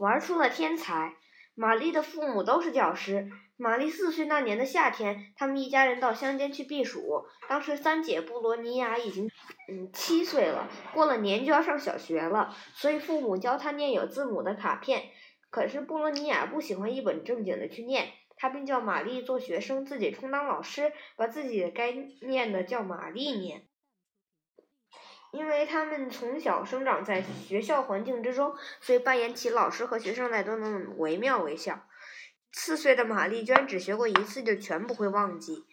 玩出了天才。玛丽的父母都是教师。玛丽四岁那年的夏天，他们一家人到乡间去避暑。当时三姐布罗尼亚已经嗯七岁了，过了年就要上小学了，所以父母教她念有字母的卡片。可是布罗尼亚不喜欢一本正经的去念，他便叫玛丽做学生，自己充当老师，把自己该念的叫玛丽念。因为他们从小生长在学校环境之中，所以扮演起老师和学生来都能惟妙惟肖。四岁的玛丽居然只学过一次就全不会忘记。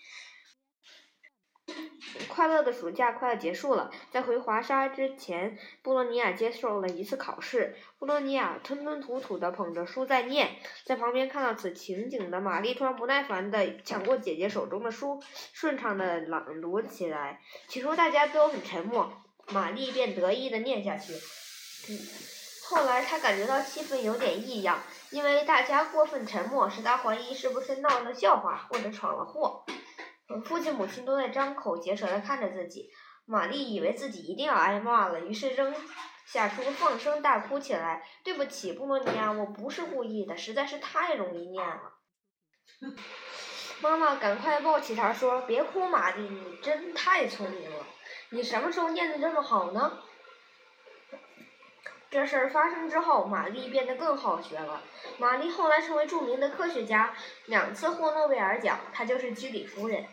快乐的暑假快要结束了，在回华沙之前，布洛尼亚接受了一次考试。布洛尼亚吞吞吐吐的捧着书在念，在旁边看到此情景的玛丽突然不耐烦的抢过姐姐手中的书，顺畅的朗读起来。起初大家都很沉默，玛丽便得意的念下去。后来她感觉到气氛有点异样，因为大家过分沉默，使她怀疑是不是闹了笑话或者闯了祸。父亲母亲都在张口结舌的看着自己，玛丽以为自己一定要挨骂了，于是扔下书放声大哭起来。对不起，布洛尼亚，我不是故意的，实在是太容易念了。妈妈赶快抱起她说：“别哭，玛丽，你真太聪明了。你什么时候念的这么好呢？”这事儿发生之后，玛丽变得更好学了。玛丽后来成为著名的科学家，两次获诺贝尔奖。她就是居里夫人。